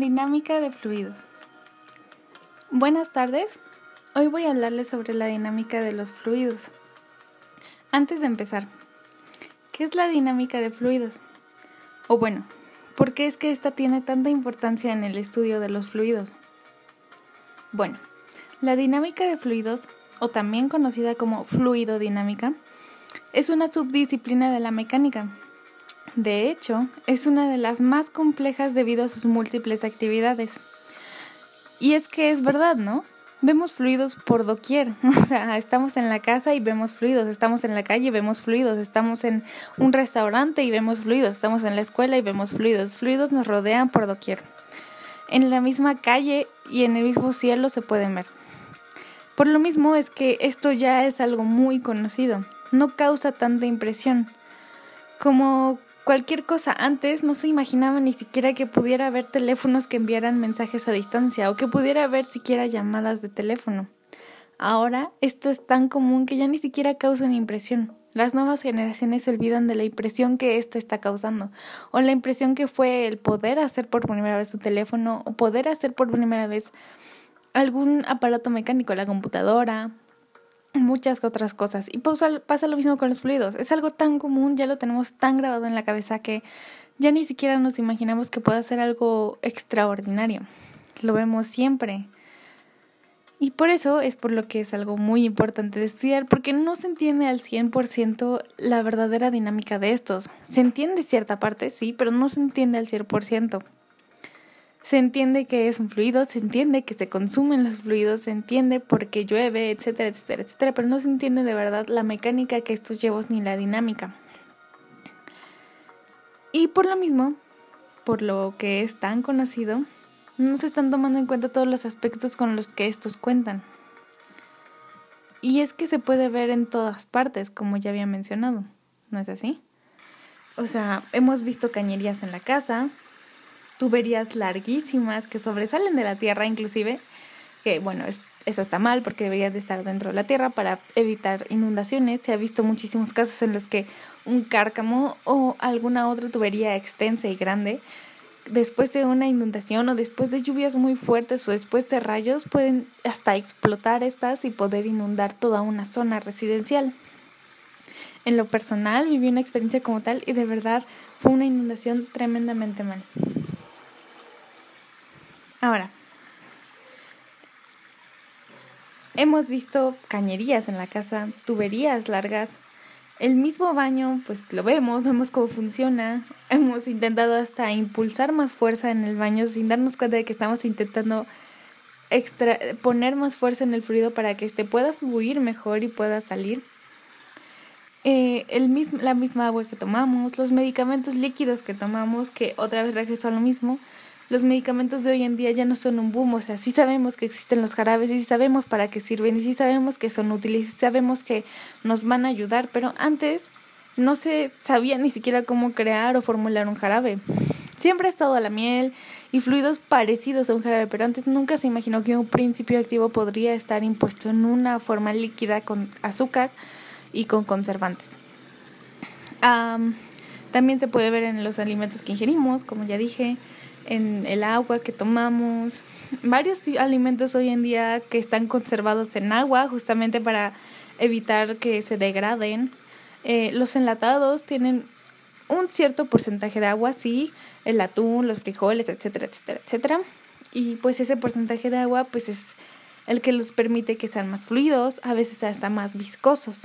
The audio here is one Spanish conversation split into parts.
Dinámica de fluidos. Buenas tardes. Hoy voy a hablarles sobre la dinámica de los fluidos. Antes de empezar, ¿qué es la dinámica de fluidos? O bueno, ¿por qué es que esta tiene tanta importancia en el estudio de los fluidos? Bueno, la dinámica de fluidos, o también conocida como fluidodinámica, es una subdisciplina de la mecánica de hecho, es una de las más complejas debido a sus múltiples actividades. Y es que es verdad, ¿no? Vemos fluidos por doquier. O sea, estamos en la casa y vemos fluidos, estamos en la calle y vemos fluidos, estamos en un restaurante y vemos fluidos, estamos en la escuela y vemos fluidos. Fluidos nos rodean por doquier. En la misma calle y en el mismo cielo se pueden ver. Por lo mismo es que esto ya es algo muy conocido. No causa tanta impresión. Como cualquier cosa. Antes no se imaginaba ni siquiera que pudiera haber teléfonos que enviaran mensajes a distancia o que pudiera haber siquiera llamadas de teléfono. Ahora esto es tan común que ya ni siquiera causa una impresión. Las nuevas generaciones se olvidan de la impresión que esto está causando, o la impresión que fue el poder hacer por primera vez un teléfono, o poder hacer por primera vez algún aparato mecánico, la computadora, muchas otras cosas. Y pasa, lo mismo con los fluidos. Es algo tan común, ya lo tenemos tan grabado en la cabeza que ya ni siquiera nos imaginamos que pueda ser algo extraordinario. Lo vemos siempre. Y por eso es por lo que es algo muy importante estudiar, porque no se entiende al 100% la verdadera dinámica de estos. Se entiende cierta parte, sí, pero no se entiende al 100%. Se entiende que es un fluido, se entiende que se consumen los fluidos, se entiende por qué llueve, etcétera, etcétera, etcétera, pero no se entiende de verdad la mecánica que estos llevos ni la dinámica. Y por lo mismo, por lo que es tan conocido, no se están tomando en cuenta todos los aspectos con los que estos cuentan. Y es que se puede ver en todas partes, como ya había mencionado, ¿no es así? O sea, hemos visto cañerías en la casa, tuberías larguísimas que sobresalen de la tierra inclusive, que bueno, eso está mal porque debería de estar dentro de la tierra para evitar inundaciones. Se ha visto muchísimos casos en los que un cárcamo o alguna otra tubería extensa y grande después de una inundación o después de lluvias muy fuertes o después de rayos pueden hasta explotar estas y poder inundar toda una zona residencial. En lo personal viví una experiencia como tal y de verdad fue una inundación tremendamente mal. Ahora, hemos visto cañerías en la casa, tuberías largas, el mismo baño, pues lo vemos, vemos cómo funciona. Hemos intentado hasta impulsar más fuerza en el baño sin darnos cuenta de que estamos intentando extra poner más fuerza en el fluido para que este pueda fluir mejor y pueda salir. Eh, el mismo, la misma agua que tomamos, los medicamentos líquidos que tomamos, que otra vez regreso a lo mismo, los medicamentos de hoy en día ya no son un boom, o sea, sí sabemos que existen los jarabes y sí sabemos para qué sirven y sí sabemos que son útiles y sabemos que nos van a ayudar, pero antes no se sabía ni siquiera cómo crear o formular un jarabe. Siempre ha estado la miel y fluidos parecidos a un jarabe, pero antes nunca se imaginó que un principio activo podría estar impuesto en una forma líquida con azúcar y con conservantes. también se puede ver en los alimentos que ingerimos, como ya dije, en el agua que tomamos. Varios alimentos hoy en día que están conservados en agua justamente para evitar que se degraden. Eh, los enlatados tienen un cierto porcentaje de agua, sí, el atún, los frijoles, etcétera, etcétera, etcétera. Y pues ese porcentaje de agua pues es el que los permite que sean más fluidos, a veces hasta más viscosos.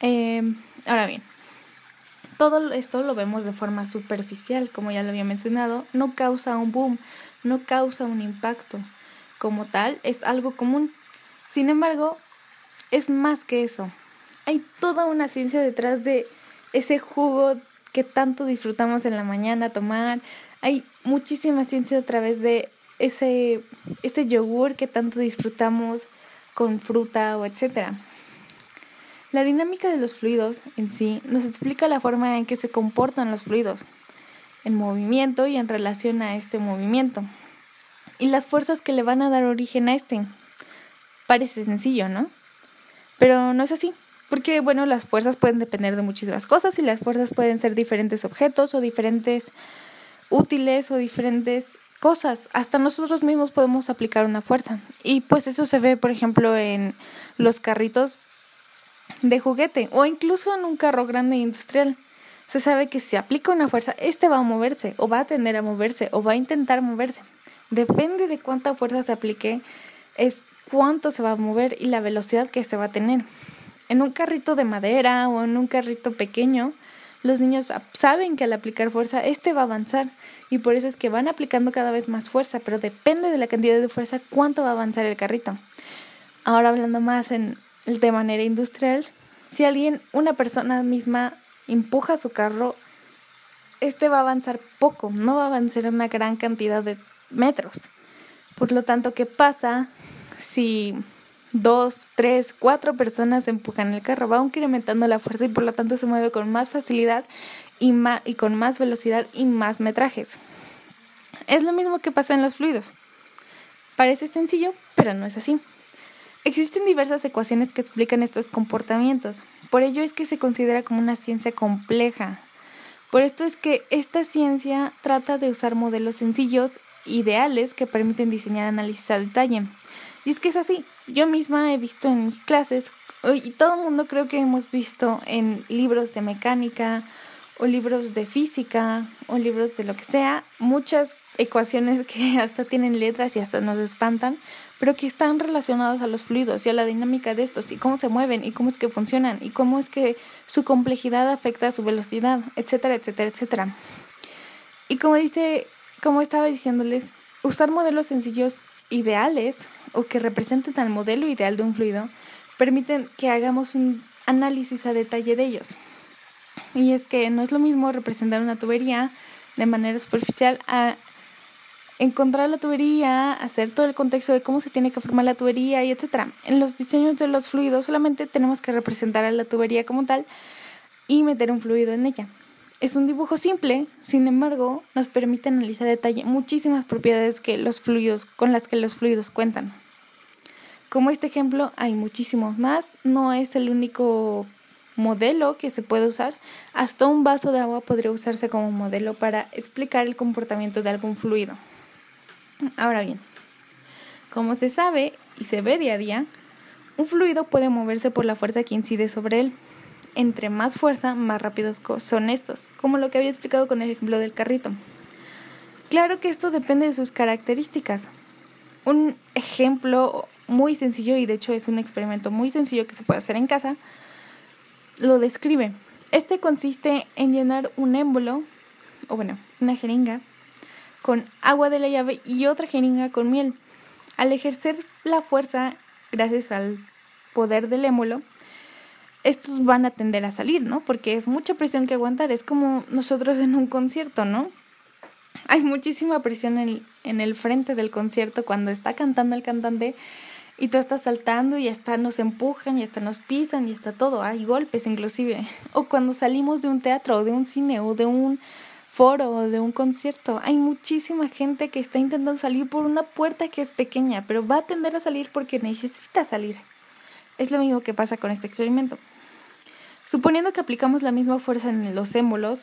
Eh, ahora bien, todo esto lo vemos de forma superficial, como ya lo había mencionado, no causa un boom, no causa un impacto. Como tal, es algo común. Sin embargo, es más que eso. Hay toda una ciencia detrás de ese jugo que tanto disfrutamos en la mañana tomar. Hay muchísima ciencia a través de ese, ese yogur que tanto disfrutamos con fruta o etcétera. La dinámica de los fluidos en sí nos explica la forma en que se comportan los fluidos, en movimiento y en relación a este movimiento, y las fuerzas que le van a dar origen a este. Parece sencillo, ¿no? Pero no es así, porque bueno, las fuerzas pueden depender de muchísimas cosas y las fuerzas pueden ser diferentes objetos o diferentes útiles o diferentes cosas. Hasta nosotros mismos podemos aplicar una fuerza. Y pues eso se ve, por ejemplo, en los carritos de juguete o incluso en un carro grande industrial. Se sabe que si aplica una fuerza, este va a moverse o va a tender a moverse o va a intentar moverse. Depende de cuánta fuerza se aplique, es cuánto se va a mover y la velocidad que se va a tener. En un carrito de madera o en un carrito pequeño, los niños saben que al aplicar fuerza, este va a avanzar y por eso es que van aplicando cada vez más fuerza, pero depende de la cantidad de fuerza cuánto va a avanzar el carrito. Ahora hablando más en de manera industrial, si alguien, una persona misma empuja su carro, este va a avanzar poco, no va a avanzar una gran cantidad de metros. Por lo tanto, ¿qué pasa si dos, tres, cuatro personas empujan el carro? Va incrementando la fuerza y por lo tanto se mueve con más facilidad y, y con más velocidad y más metrajes. Es lo mismo que pasa en los fluidos. Parece sencillo, pero no es así. Existen diversas ecuaciones que explican estos comportamientos. Por ello es que se considera como una ciencia compleja. Por esto es que esta ciencia trata de usar modelos sencillos, ideales, que permiten diseñar análisis a detalle. Y es que es así. Yo misma he visto en mis clases, y todo el mundo creo que hemos visto en libros de mecánica o libros de física o libros de lo que sea, muchas ecuaciones que hasta tienen letras y hasta nos espantan, pero que están relacionados a los fluidos y a la dinámica de estos y cómo se mueven y cómo es que funcionan y cómo es que su complejidad afecta a su velocidad, etcétera, etcétera, etcétera. Y como dice, como estaba diciéndoles, usar modelos sencillos ideales o que representen al modelo ideal de un fluido permiten que hagamos un análisis a detalle de ellos. Y es que no es lo mismo representar una tubería de manera superficial a encontrar la tubería, hacer todo el contexto de cómo se tiene que formar la tubería y etcétera. En los diseños de los fluidos solamente tenemos que representar a la tubería como tal y meter un fluido en ella. Es un dibujo simple, sin embargo, nos permite analizar detalle muchísimas propiedades que los fluidos con las que los fluidos cuentan. Como este ejemplo, hay muchísimos más, no es el único modelo que se puede usar, hasta un vaso de agua podría usarse como modelo para explicar el comportamiento de algún fluido. Ahora bien, como se sabe y se ve día a día, un fluido puede moverse por la fuerza que incide sobre él. Entre más fuerza, más rápidos son estos, como lo que había explicado con el ejemplo del carrito. Claro que esto depende de sus características. Un ejemplo muy sencillo, y de hecho es un experimento muy sencillo que se puede hacer en casa, lo describe. Este consiste en llenar un émbolo, o bueno, una jeringa, con agua de la llave y otra jeringa con miel. Al ejercer la fuerza, gracias al poder del émulo, estos van a tender a salir, ¿no? Porque es mucha presión que aguantar, es como nosotros en un concierto, ¿no? Hay muchísima presión en, en el frente del concierto cuando está cantando el cantante y tú estás saltando y hasta nos empujan y hasta nos pisan y hasta todo, hay golpes inclusive. O cuando salimos de un teatro o de un cine o de un foro de un concierto, hay muchísima gente que está intentando salir por una puerta que es pequeña, pero va a tender a salir porque necesita salir. Es lo mismo que pasa con este experimento. Suponiendo que aplicamos la misma fuerza en los émulos,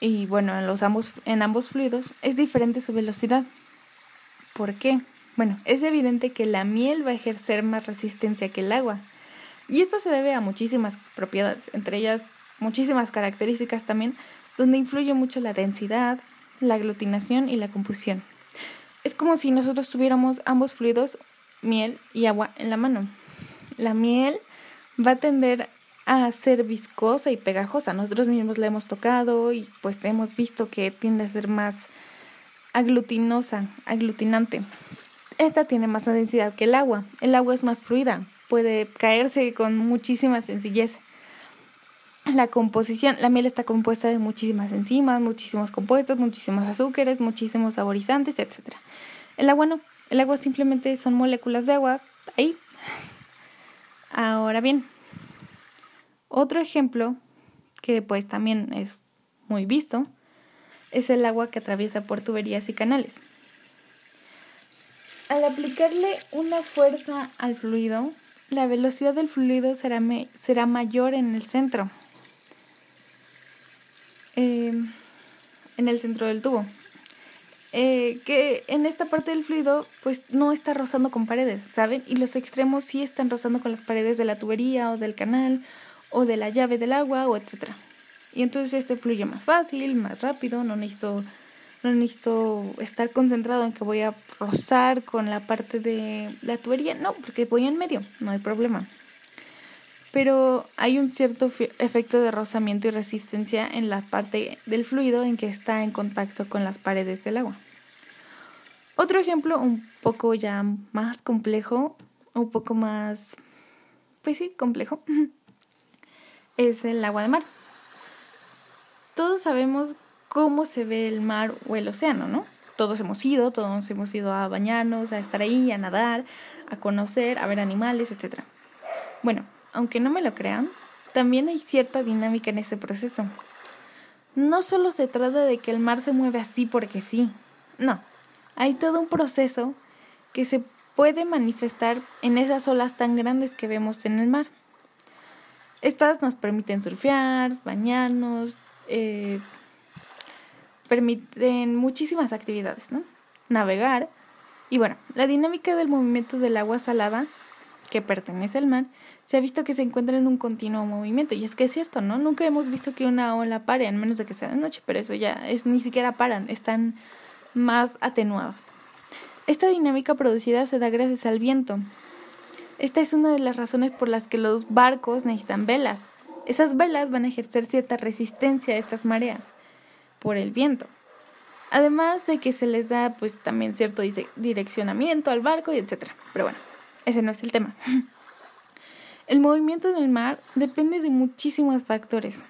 y bueno, en, los ambos, en ambos fluidos, es diferente su velocidad. ¿Por qué? Bueno, es evidente que la miel va a ejercer más resistencia que el agua. Y esto se debe a muchísimas propiedades, entre ellas muchísimas características también, donde influye mucho la densidad, la aglutinación y la composición. Es como si nosotros tuviéramos ambos fluidos, miel y agua, en la mano. La miel va a tender a ser viscosa y pegajosa. Nosotros mismos la hemos tocado y pues hemos visto que tiende a ser más aglutinosa, aglutinante. Esta tiene más densidad que el agua. El agua es más fluida, puede caerse con muchísima sencillez la composición, la miel está compuesta de muchísimas enzimas, muchísimos compuestos, muchísimos azúcares, muchísimos saborizantes, etc. El agua no, el agua simplemente son moléculas de agua ahí. Ahora bien, otro ejemplo que pues también es muy visto es el agua que atraviesa por tuberías y canales. Al aplicarle una fuerza al fluido, la velocidad del fluido será, será mayor en el centro, Em, en el centro del tubo. Eh, que en esta parte del fluido pues no está rozando con paredes, ¿saben? Y los extremos sí están rozando con las paredes de la tubería o del canal o de la llave del agua o etcétera. Y entonces este fluye más fácil, más rápido, no necesito, no necesito estar concentrado en que voy a rozar con la parte de la tubería, no, porque voy en medio, no hay problema. Pero hay un cierto efecto de rozamiento y resistencia en la parte del fluido en que está en contacto con las paredes del agua. Otro ejemplo un poco ya más complejo, un poco más, pues sí, complejo, es el agua de mar. Todos sabemos cómo se ve el mar o el océano, ¿no? Todos hemos ido, todos hemos ido a bañarnos, a estar ahí, a nadar, a conocer, a ver animales, etc. Bueno, aunque no me lo crean, también hay cierta dinámica en ese proceso. No solo se trata de que el mar se mueve así porque sí, no, hay todo un proceso que se puede manifestar en esas olas tan grandes que vemos en el mar. Estas nos permiten surfear, bañarnos, eh, permiten muchísimas actividades, ¿no? Navegar. Y bueno, la dinámica del movimiento del agua salada, que pertenece al mar, se ha visto que se encuentra en un continuo movimiento. Y es que es cierto, ¿no? Nunca hemos visto que una ola pare, a menos de que sea de noche, pero eso ya es ni siquiera paran, están más atenuadas. Esta dinámica producida se da gracias al viento. Esta es una de las razones por las que los barcos necesitan velas. Esas velas van a ejercer cierta resistencia a estas mareas por el viento. Además de que se les da pues también cierto direccionamiento al barco y etcétera. Pero bueno, ese no es el tema. El movimiento del mar depende de muchísimos factores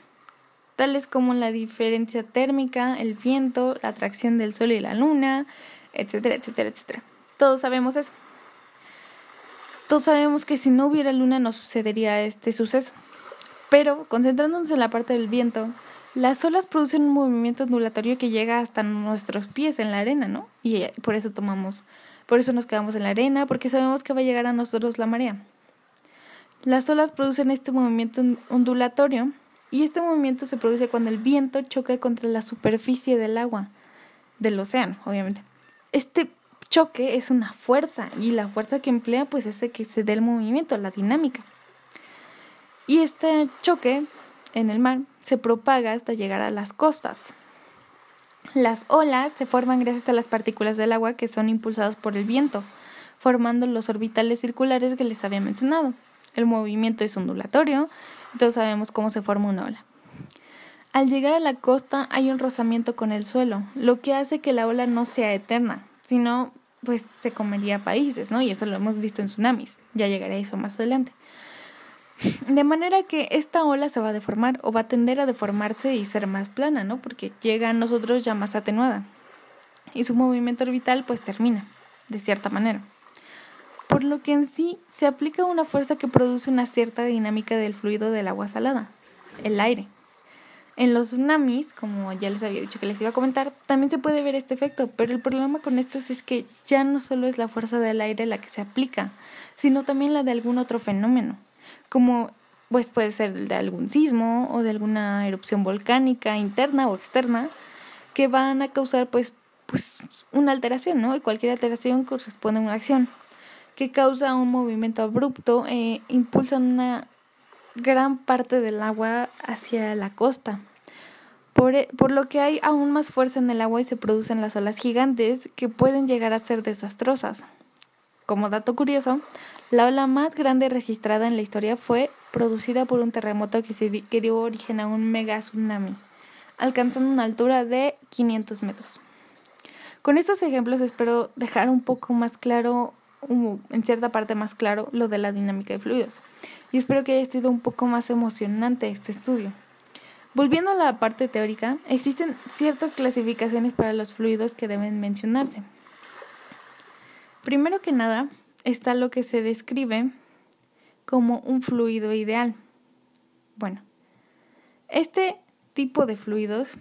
tales como la diferencia térmica, el viento, la atracción del sol y la luna, etcétera, etcétera, etcétera. Todos sabemos eso. Todos sabemos que si no hubiera luna no sucedería este suceso. Pero, concentrándonos en la parte del viento, las olas producen un movimiento ondulatorio que llega hasta nuestros pies en la arena, ¿no? Y por eso tomamos, por eso nos quedamos en la arena, porque sabemos que va a llegar a nosotros la marea. Las olas producen este movimiento ondulatorio y este movimiento se produce cuando el viento choca contra la superficie del agua, del océano, obviamente. Este choque es una fuerza y la fuerza que emplea pues es que se dé el movimiento, la dinámica. Y este choque en el mar se propaga hasta llegar a las costas. Las olas se forman gracias a las partículas del agua que son impulsadas por el viento, formando los orbitales circulares que les había mencionado. El movimiento es ondulatorio todos sabemos cómo se forma una ola. Al llegar a la costa hay un rozamiento con el suelo, lo que hace que la ola no sea eterna, sino pues se comería países, ¿no? Y eso lo hemos visto en tsunamis. Ya llegaré a eso más adelante. De manera que esta ola se va a deformar o va a tender a deformarse y ser más plana, ¿no? Porque llega a nosotros ya más atenuada. Y su movimiento orbital pues termina, de cierta manera por lo que en sí se aplica una fuerza que produce una cierta dinámica del fluido del agua salada, el aire. En los tsunamis, como ya les había dicho que les iba a comentar, también se puede ver este efecto, pero el problema con estos es que ya no solo es la fuerza del aire la que se aplica, sino también la de algún otro fenómeno, como pues puede ser el de algún sismo o de alguna erupción volcánica interna o externa que van a causar pues pues una alteración, ¿no? Y cualquier alteración corresponde a una acción que causa un movimiento abrupto e impulsan una gran parte del agua hacia la costa. Por, e, por, lo que hay aún más fuerza en el agua y se producen las olas gigantes que pueden llegar a ser desastrosas. Como dato curioso, la ola más grande registrada en la historia fue producida por un terremoto que, se, que dio origen a un mega tsunami, alcanzando una altura de 500 metros. Con estos ejemplos espero dejar un poco más claro en cierta parte más claro lo de la dinámica de fluidos. Y espero que haya sido un poco más emocionante este estudio. Volviendo a la parte teórica, existen ciertas clasificaciones para los fluidos que deben mencionarse. Primero que nada, está lo que se describe como un fluido ideal. Bueno, este tipo de fluidos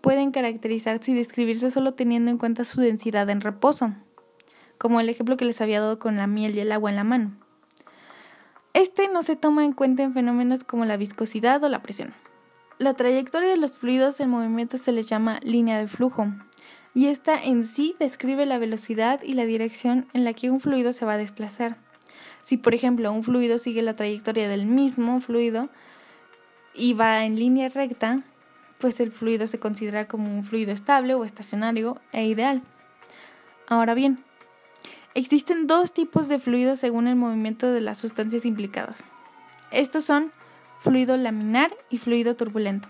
pueden caracterizarse y describirse solo teniendo en cuenta su densidad en reposo como el ejemplo que les había dado con la miel y el agua en la mano. Este no se toma en cuenta en fenómenos como la viscosidad o la presión. la trayectoria de los fluidos en movimiento se les llama línea de flujo, y esta en sí describe la velocidad y la dirección en la que un fluido se va a desplazar. Si, por ejemplo, un fluido sigue la trayectoria del mismo fluido y va en línea recta, pues el fluido se considera como un fluido estable o estacionario e ideal. Ahora bien, existen dos tipos de fluidos según el movimiento de las sustancias implicadas. Estos son fluido laminar y fluido turbulento.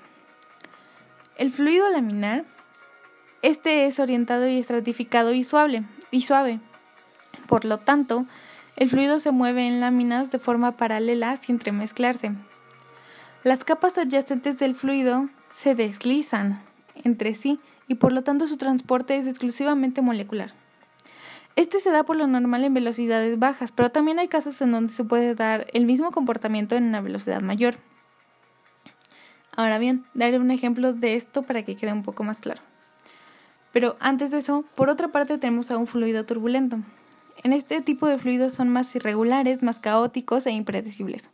El fluido laminar, este es orientado y estratificado y suave, y suave. Por lo tanto, el fluido se mueve en láminas de forma paralela sin entremezclarse. Las capas adyacentes del fluido se deslizan entre sí y por lo tanto su transporte es exclusivamente molecular. Este se da por lo normal en velocidades bajas, pero también hay casos en donde se puede dar el mismo comportamiento en una velocidad mayor. Ahora bien, daré un ejemplo de esto para que quede un poco más claro. Pero antes de eso, por otra parte tenemos a un fluido turbulento. En este tipo de fluidos son más irregulares, más caóticos e impredecibles,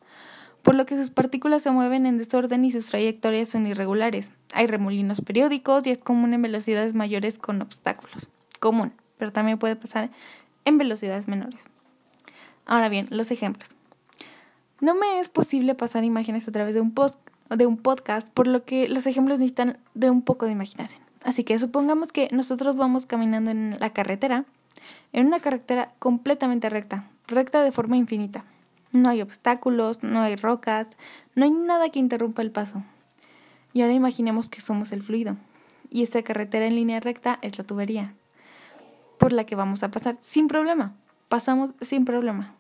por lo que sus partículas se mueven en desorden y sus trayectorias son irregulares. Hay remolinos periódicos y es común en velocidades mayores con obstáculos. Común pero también puede pasar en velocidades menores. Ahora bien, los ejemplos. No me es posible pasar imágenes a través de un, post, de un podcast, por lo que los ejemplos necesitan de un poco de imaginación. Así que supongamos que nosotros vamos caminando en la carretera, en una carretera completamente recta, recta de forma infinita. No hay obstáculos, no hay rocas, no hay nada que interrumpa el paso. Y ahora imaginemos que somos el fluido. Y esta carretera en línea recta es la tubería por la que vamos a pasar sin problema. Pasamos sin problema.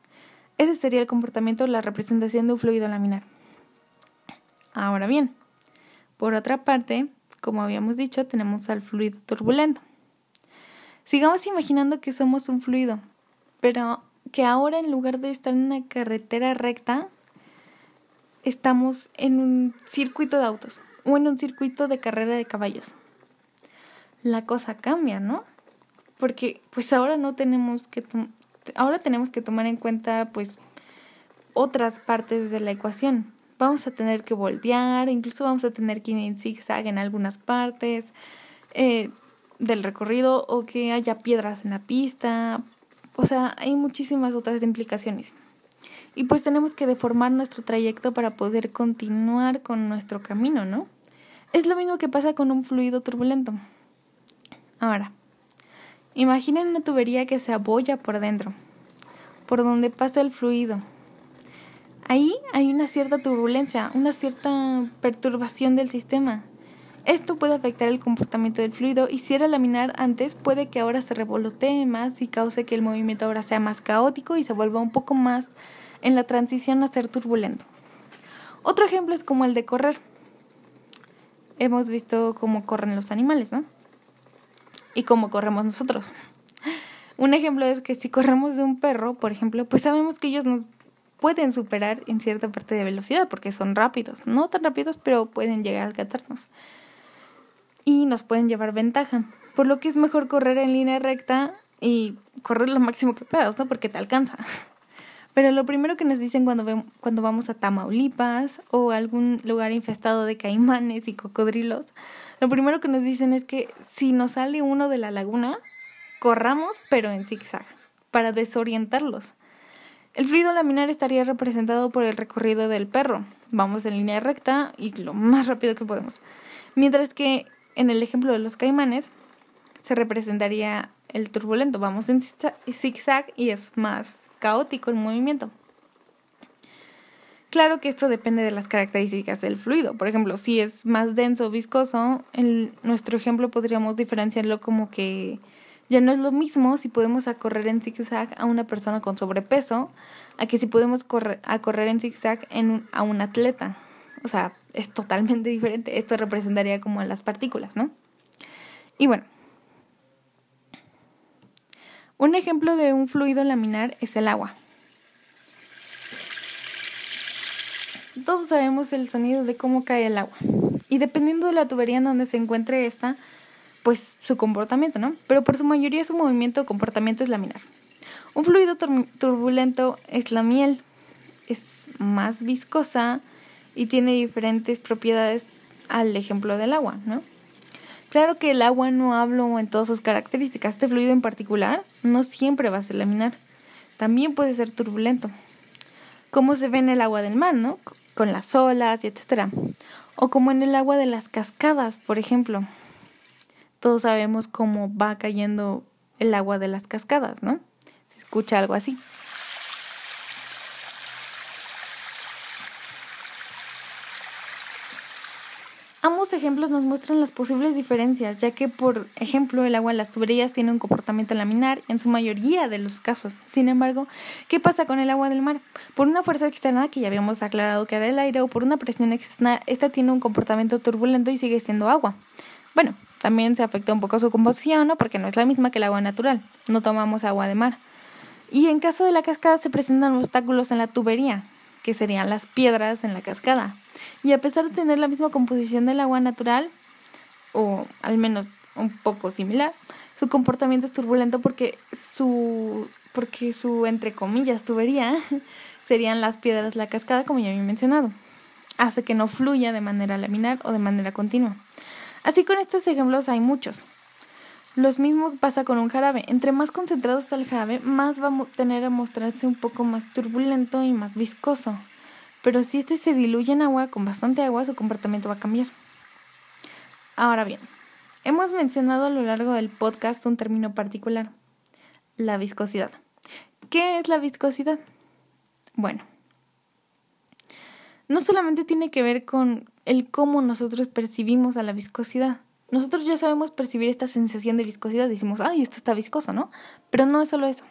Ese sería el comportamiento la representación de un fluido laminar. Ahora bien, por otra parte, como habíamos dicho, tenemos al fluido turbulento. Sigamos imaginando que somos un fluido, pero que ahora en lugar de estar en una carretera recta, estamos en un circuito de autos o en un circuito de carrera de caballos. La cosa cambia, ¿no? Porque pues ahora no tenemos que ahora tenemos que tomar en cuenta pues otras partes de la ecuación. Vamos a tener que voltear, incluso vamos a tener que ir en zigzag en algunas partes eh, del recorrido o que haya piedras en la pista. O sea, hay muchísimas otras implicaciones. Y pues tenemos que deformar nuestro trayecto para poder continuar con nuestro camino, ¿no? Es lo mismo que pasa con un fluido turbulento. Ahora, Imaginen una tubería que se abolla por dentro, por donde pasa el fluido. Ahí hay una cierta turbulencia, una cierta perturbación del sistema. Esto puede afectar el comportamiento del fluido y si era laminar antes, puede que ahora se revolotee más y cause que el movimiento ahora sea más caótico y se vuelva un poco más en la transición a ser turbulento. Otro ejemplo es como el de correr. Hemos visto cómo corren los animales, ¿no? Y cómo corremos nosotros. Un ejemplo es que si corremos de un perro, por ejemplo, pues sabemos que ellos nos pueden superar en cierta parte de velocidad porque son rápidos, no tan rápidos, pero pueden llegar a alcanzarnos. Y nos pueden llevar ventaja, por lo que es mejor correr en línea recta y correr lo máximo que puedas, ¿no? Porque te alcanza. Pero lo primero que nos dicen cuando, cuando vamos a Tamaulipas o algún lugar infestado de caimanes y cocodrilos, lo primero que nos dicen es que si nos sale uno de la laguna, corramos pero en zigzag, para desorientarlos. El fluido laminar estaría representado por el recorrido del perro. Vamos en línea recta y lo más rápido que podemos. Mientras que en el ejemplo de los caimanes se representaría el turbulento. Vamos en zigzag y es más caótico el movimiento. Claro que esto depende de las características del fluido. Por ejemplo, si es más denso o viscoso, en nuestro ejemplo podríamos diferenciarlo como que ya no es lo mismo si podemos correr en zigzag a una persona con sobrepeso a que si podemos correr, a correr en zigzag en a un atleta. O sea, es totalmente diferente. Esto representaría como las partículas, ¿no? Y bueno, un ejemplo de un fluido laminar es el agua. Todos sabemos el sonido de cómo cae el agua. Y dependiendo de la tubería en donde se encuentre esta, pues su comportamiento, ¿no? Pero por su mayoría su movimiento o comportamiento es laminar. Un fluido turbulento es la miel. Es más viscosa y tiene diferentes propiedades al ejemplo del agua, ¿no? Claro que el agua no hablo en todas sus características. Este fluido en particular no siempre va a ser laminar. También puede ser turbulento. Como se ve en el agua del mar, ¿no? Con las olas y etcétera. O como en el agua de las cascadas, por ejemplo. Todos sabemos cómo va cayendo el agua de las cascadas, ¿no? Se escucha algo así. Ambos ejemplos nos muestran las posibles diferencias, ya que, por ejemplo, el agua en las tuberías tiene un comportamiento laminar en su mayoría de los casos. Sin embargo, ¿qué pasa con el agua del mar? Por una fuerza externa, que ya habíamos aclarado que era el aire, o por una presión externa, esta tiene un comportamiento turbulento y sigue siendo agua. Bueno, también se afecta un poco su composición, ¿no? Porque no es la misma que el agua natural. No tomamos agua de mar. Y en caso de la cascada se presentan obstáculos en la tubería, que serían las piedras en la cascada. Y a pesar de tener la misma composición del agua natural, o al menos un poco similar, su comportamiento es turbulento porque su, porque su entre comillas, tubería serían las piedras de la cascada, como ya había mencionado. Hace que no fluya de manera laminar o de manera continua. Así con estos ejemplos hay muchos. Lo mismo pasa con un jarabe. Entre más concentrado está el jarabe, más va a tener a mostrarse un poco más turbulento y más viscoso pero si este se diluye en agua con bastante agua, su comportamiento va a cambiar. Ahora bien, hemos mencionado a lo largo del podcast un término particular, la viscosidad. ¿Qué es la viscosidad? Bueno, no solamente tiene que ver con el cómo nosotros percibimos a la viscosidad. Nosotros ya sabemos percibir esta sensación de viscosidad, decimos, ay, esto está viscoso, ¿no? Pero no es solo eso.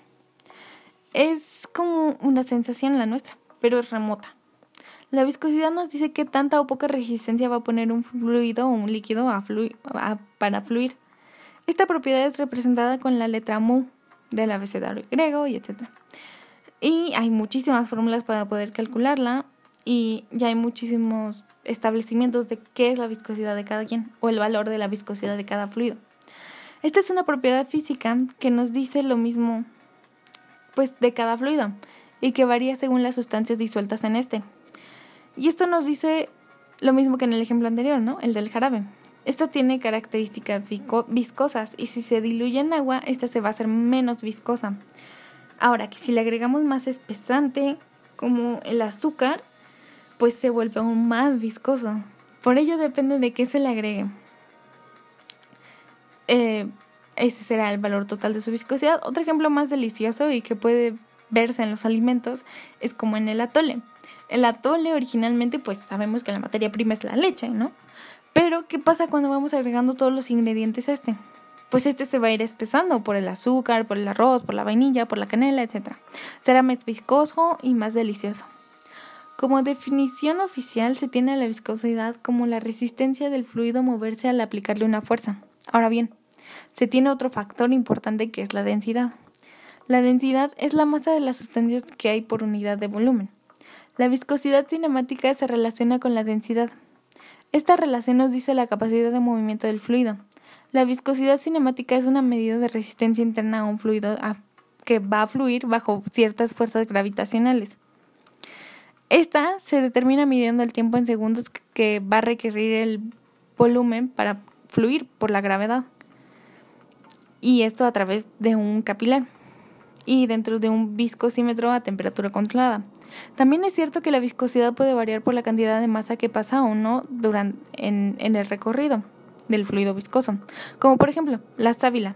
Es como una sensación la nuestra, pero es remota. La viscosidad nos dice qué tanta o poca resistencia va a poner un fluido o un líquido a para fluir. Esta propiedad es representada con la letra mu del abecedario griego y etc. Y hay muchísimas fórmulas para poder calcularla y ya hay muchísimos establecimientos de qué es la viscosidad de cada quien o el valor de la viscosidad de cada fluido. Esta es una propiedad física que nos dice lo mismo pues de cada fluido y que varía según las sustancias disueltas en este. Y esto nos dice lo mismo que en el ejemplo anterior, ¿no? El del jarabe. Esta tiene características viscosas y si se diluye en agua, esta se va a hacer menos viscosa. Ahora, que si le agregamos más espesante, como el azúcar, pues se vuelve aún más viscoso. Por ello depende de qué se le agregue. Eh, ese será el valor total de su viscosidad. Otro ejemplo más delicioso y que puede verse en los alimentos es como en el atole. El atole originalmente pues sabemos que la materia prima es la leche, ¿no? Pero ¿qué pasa cuando vamos agregando todos los ingredientes a este? Pues este se va a ir espesando por el azúcar, por el arroz, por la vainilla, por la canela, etc. Será más viscoso y más delicioso. Como definición oficial se tiene la viscosidad como la resistencia del fluido a moverse al aplicarle una fuerza. Ahora bien, se tiene otro factor importante que es la densidad. La densidad es la masa de las sustancias que hay por unidad de volumen. La viscosidad cinemática se relaciona con la densidad. Esta relación nos dice la capacidad de movimiento del fluido. La viscosidad cinemática es una medida de resistencia interna a un fluido que va a fluir bajo ciertas fuerzas gravitacionales. Esta se determina midiendo el tiempo en segundos que va a requerir el volumen para fluir por la gravedad. Y esto a través de un capilar y dentro de un viscosímetro a temperatura controlada. También es cierto que la viscosidad puede variar por la cantidad de masa que pasa o no durante, en, en el recorrido del fluido viscoso, como por ejemplo la sábila,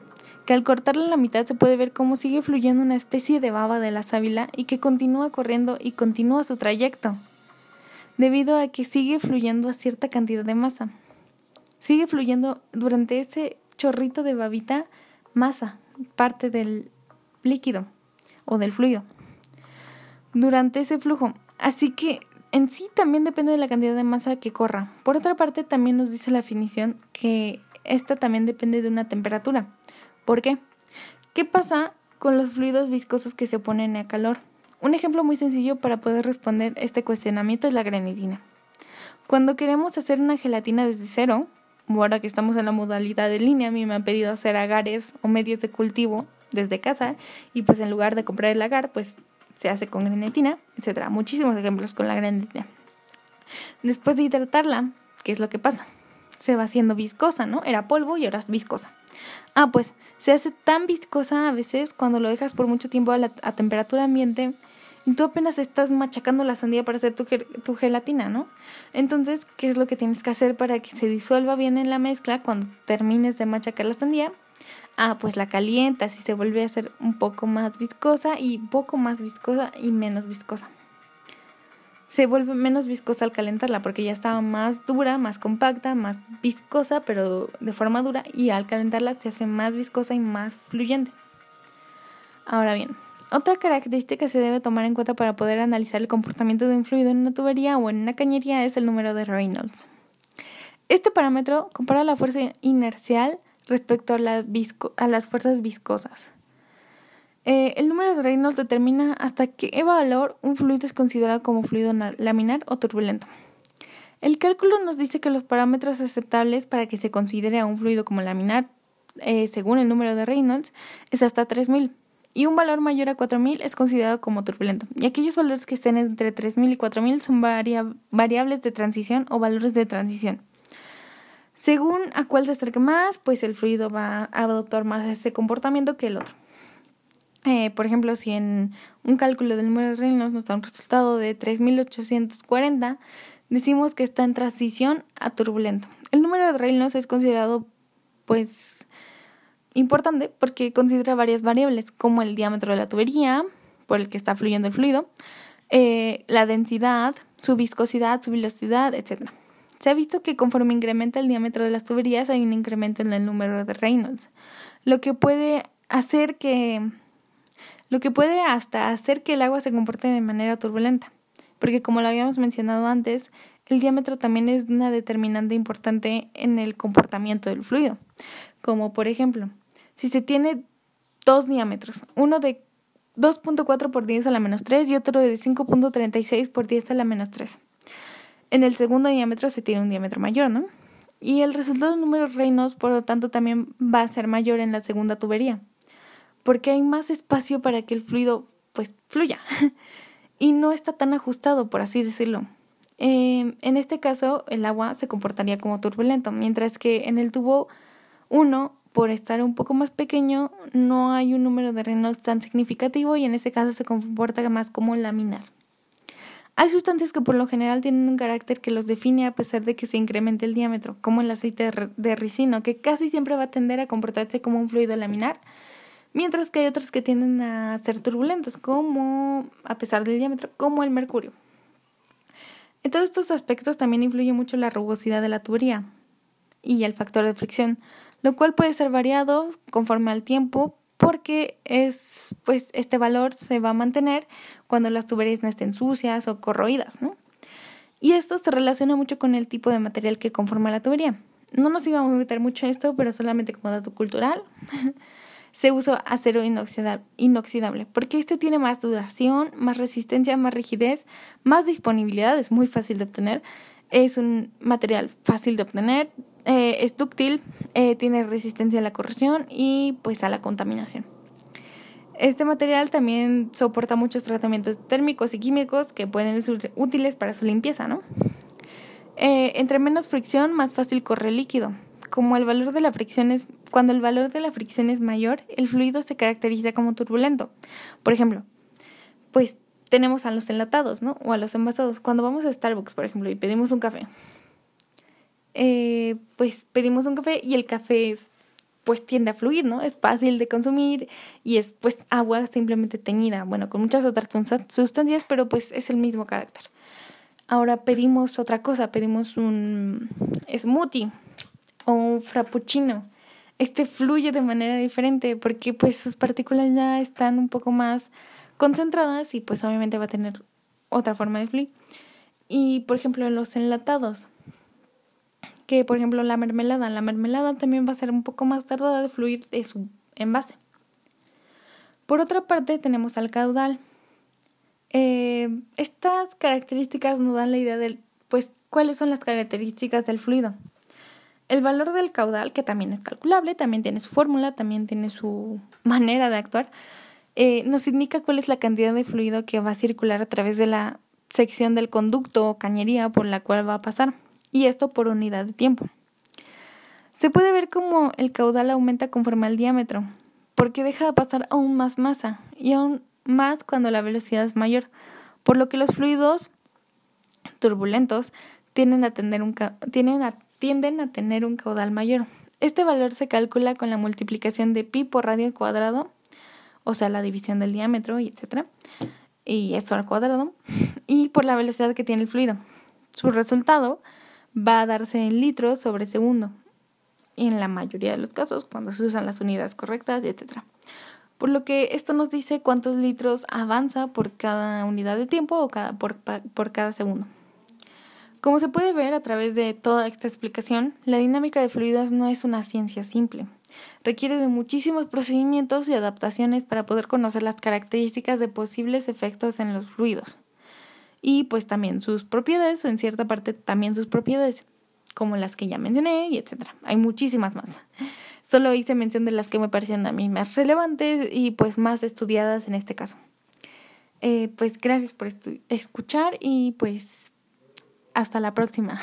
que al cortarla en la mitad se puede ver cómo sigue fluyendo una especie de baba de la sábila y que continúa corriendo y continúa su trayecto, debido a que sigue fluyendo a cierta cantidad de masa. Sigue fluyendo durante ese chorrito de babita masa, parte del líquido o del fluido durante ese flujo. Así que en sí también depende de la cantidad de masa que corra. Por otra parte, también nos dice la definición que esta también depende de una temperatura. ¿Por qué? ¿Qué pasa con los fluidos viscosos que se oponen a calor? Un ejemplo muy sencillo para poder responder este cuestionamiento es la granitina. Cuando queremos hacer una gelatina desde cero, ahora que estamos en la modalidad de línea, a mí me han pedido hacer agares o medios de cultivo desde casa y pues en lugar de comprar el agar, pues se hace con granitina, etcétera. Muchísimos ejemplos con la granitina. Después de hidratarla, ¿qué es lo que pasa? Se va haciendo viscosa, ¿no? Era polvo y ahora es viscosa. Ah, pues se hace tan viscosa a veces cuando lo dejas por mucho tiempo a, la, a temperatura ambiente y tú apenas estás machacando la sandía para hacer tu, tu, gelatina, ¿no? Entonces, ¿qué es lo que tienes que hacer para que se disuelva bien en la mezcla cuando termines de machacar la sandía? Ah, pues la calientas y se vuelve a hacer un poco más viscosa y poco más viscosa y menos viscosa. Se vuelve menos viscosa al calentarla porque ya estaba más dura, más compacta, más viscosa, pero de forma dura y al calentarla se hace más viscosa y más fluyente. Ahora bien, otra característica que se debe tomar en cuenta para poder analizar el comportamiento de un fluido en una tubería o en una cañería es el número de Reynolds. Este parámetro compara la fuerza inercial respecto a, las fuerzas viscosas. Eh, el número de Reynolds determina hasta qué valor un fluido es considerado como fluido laminar o turbulento. El cálculo nos dice que los parámetros aceptables para que se considere a un fluido como laminar, eh, según el número de Reynolds, es hasta 3000 y un valor mayor a 4000 es considerado como turbulento. Y aquellos valores que estén entre 3000 y 4000 son variables de transición o valores de transición. Según a cuál se acerque más, pues el fluido va a adoptar más ese comportamiento que el otro. Eh, por ejemplo, si en un cálculo del número de Reynolds nos da un resultado de 3840, decimos que está en transición a turbulento. El número de Reynolds es considerado pues importante porque considera varias variables como el diámetro de la tubería por el que está fluyendo el fluido, eh, la densidad, su viscosidad, su velocidad, etc. Se ha visto que conforme incrementa el diámetro de las tuberías hay un incremento en el número de Reynolds, lo que puede hacer que lo que puede hasta hacer que el agua se comporte de manera turbulenta, porque como lo habíamos mencionado antes, el diámetro también es una determinante importante en el comportamiento del fluido, como por ejemplo, si se tiene dos diámetros, uno de 2.4 por 10 a la menos 3 y otro de 5.36 por 10 a la menos 3. En el segundo diámetro se tiene un diámetro mayor, ¿no? Y el resultado de reinos, por lo tanto, también va a ser mayor en la segunda tubería, porque hay más espacio para que el fluido, pues, fluya. y no está tan ajustado, por así decirlo. Eh, en este caso, el agua se comportaría como turbulento, mientras que en el tubo 1 por estar un poco más pequeño, no hay un número de Reynolds tan significativo y en ese caso se comporta más como laminar. Hay sustancias que por lo general tienen un carácter que los define a pesar de que se incremente el diámetro, como el aceite de ricino, que casi siempre va a tender a comportarse como un fluido laminar, mientras que hay otros que tienden a ser turbulentos, como, a pesar del diámetro, como el mercurio. En todos estos aspectos también influye mucho la rugosidad de la tubería y el factor de fricción, lo cual puede ser variado conforme al tiempo porque es pues este valor se va a mantener cuando las tuberías no estén sucias o corroídas, ¿no? Y esto se relaciona mucho con el tipo de material que conforma la tubería. No nos íbamos a meter mucho en esto, pero solamente como dato cultural. se usa acero inoxidable, inoxidable, porque este tiene más duración, más resistencia, más rigidez, más disponibilidad, es muy fácil de obtener, es un material fácil de obtener, eh, es dúctil, eh, tiene resistencia a la corrosión y pues a la contaminación. Este material también soporta muchos tratamientos térmicos y químicos que pueden ser útiles para su limpieza, ¿no? Eh, entre menos fricción, más fácil corre el líquido. Como el valor de la fricción es, cuando el valor de la fricción es mayor, el fluido se caracteriza como turbulento. Por ejemplo, pues tenemos a los enlatados, ¿no? O a los envasados. Cuando vamos a Starbucks, por ejemplo, y pedimos un café, eh, pues pedimos un café y el café es, pues tiende a fluir, ¿no? Es fácil de consumir y es pues agua simplemente teñida, bueno, con muchas otras sustancias, pero pues es el mismo carácter. Ahora pedimos otra cosa, pedimos un smoothie o un frappuccino. Este fluye de manera diferente porque pues sus partículas ya están un poco más concentradas y pues obviamente va a tener otra forma de fluir. Y por ejemplo, los enlatados, que por ejemplo la mermelada, la mermelada también va a ser un poco más tardada de fluir de su envase. Por otra parte tenemos al caudal. Eh, estas características nos dan la idea de pues cuáles son las características del fluido. El valor del caudal, que también es calculable, también tiene su fórmula, también tiene su manera de actuar, eh, nos indica cuál es la cantidad de fluido que va a circular a través de la sección del conducto o cañería por la cual va a pasar. y esto por unidad de tiempo. Se puede ver cómo el caudal aumenta conforme al diámetro, porque deja de pasar aún más masa y aún más cuando la velocidad es mayor, por lo que los fluidos turbulentos tienden a, tener un, tienden a, tienden a tener un caudal mayor. Este valor se calcula con la multiplicación de pi por radio al cuadrado, o sea, la división del diámetro y etcétera, y esto al cuadrado, y por la velocidad que tiene el fluido. Su resultado va a darse en litros sobre segundo, y en la mayoría de los casos cuando se usan las unidades correctas, etcétera. Por lo que esto nos dice cuántos litros avanza por cada unidad de tiempo o cada, por, por cada segundo. Como se puede ver a través de toda esta explicación, la dinámica de fluidos no es una ciencia simple. Requiere de muchísimos procedimientos y adaptaciones para poder conocer las características de posibles efectos en los fluidos. Y pues también sus propiedades, o en cierta parte también sus propiedades, como las que ya mencioné, y etcétera. Hay muchísimas más. Solo hice mención de las que me parecían a mí más relevantes y pues más estudiadas en este caso. Eh, pues gracias por escuchar y pues hasta la próxima.